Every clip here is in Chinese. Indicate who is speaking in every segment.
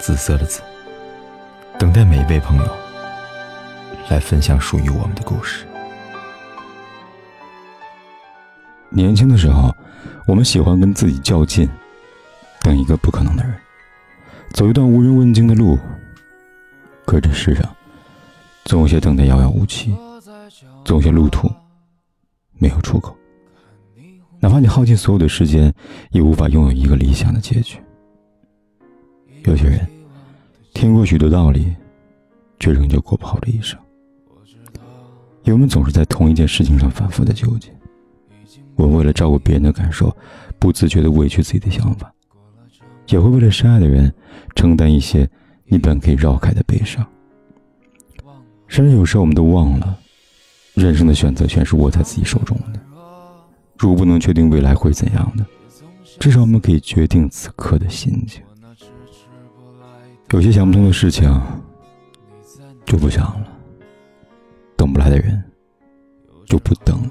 Speaker 1: 紫色的紫，等待每一位朋友来分享属于我们的故事。年轻的时候，我们喜欢跟自己较劲，等一个不可能的人，走一段无人问津的路。可这世上，总有些等待遥遥无期，总有些路途没有出口。哪怕你耗尽所有的时间，也无法拥有一个理想的结局。有些人过许多道理，却仍旧过不好这一生。我们总是在同一件事情上反复的纠结。我为了照顾别人的感受，不自觉的委屈自己的想法，也会为了深爱的人承担一些你本可以绕开的悲伤。甚至有时候，我们都忘了，人生的选择权是握在自己手中的。如果不能确定未来会怎样的，至少我们可以决定此刻的心情。有些想不通的事情，就不想了；等不来的人，就不等了。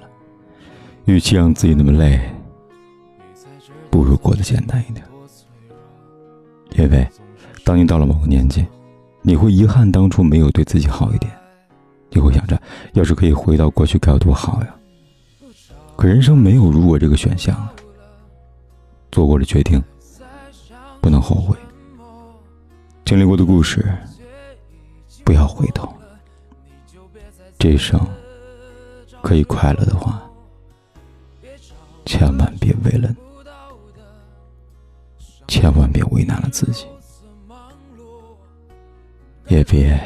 Speaker 1: 与其让自己那么累，不如过得简单一点。因为，当你到了某个年纪，你会遗憾当初没有对自己好一点，你会想着，要是可以回到过去该有多好呀。可人生没有如果这个选项，做过的决定不能后悔，经历过的故事不要回头。这一生可以快乐的话。千万别为了，千万别为难了自己，也别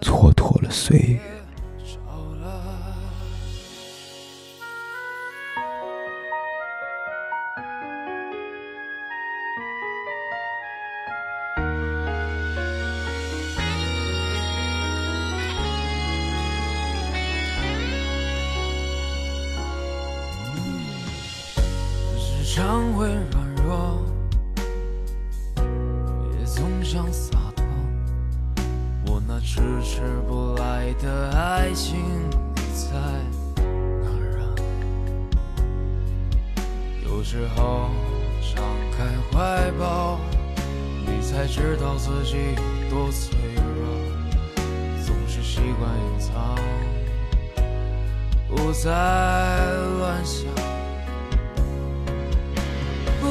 Speaker 1: 蹉跎了岁月。
Speaker 2: 常会软弱，也总想洒脱。我那迟迟不来的爱情，你在哪啊？有时候敞开怀抱，你才知道自己有多脆弱。总是习惯隐藏，不再乱想。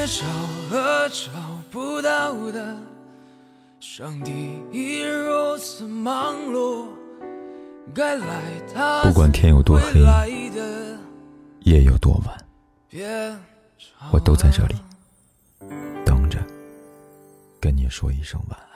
Speaker 2: 别找了，找不到的，上帝已如此忙碌，该来他
Speaker 1: 不管天有多黑，夜有多晚，我都在这里等着，跟你说一声晚安。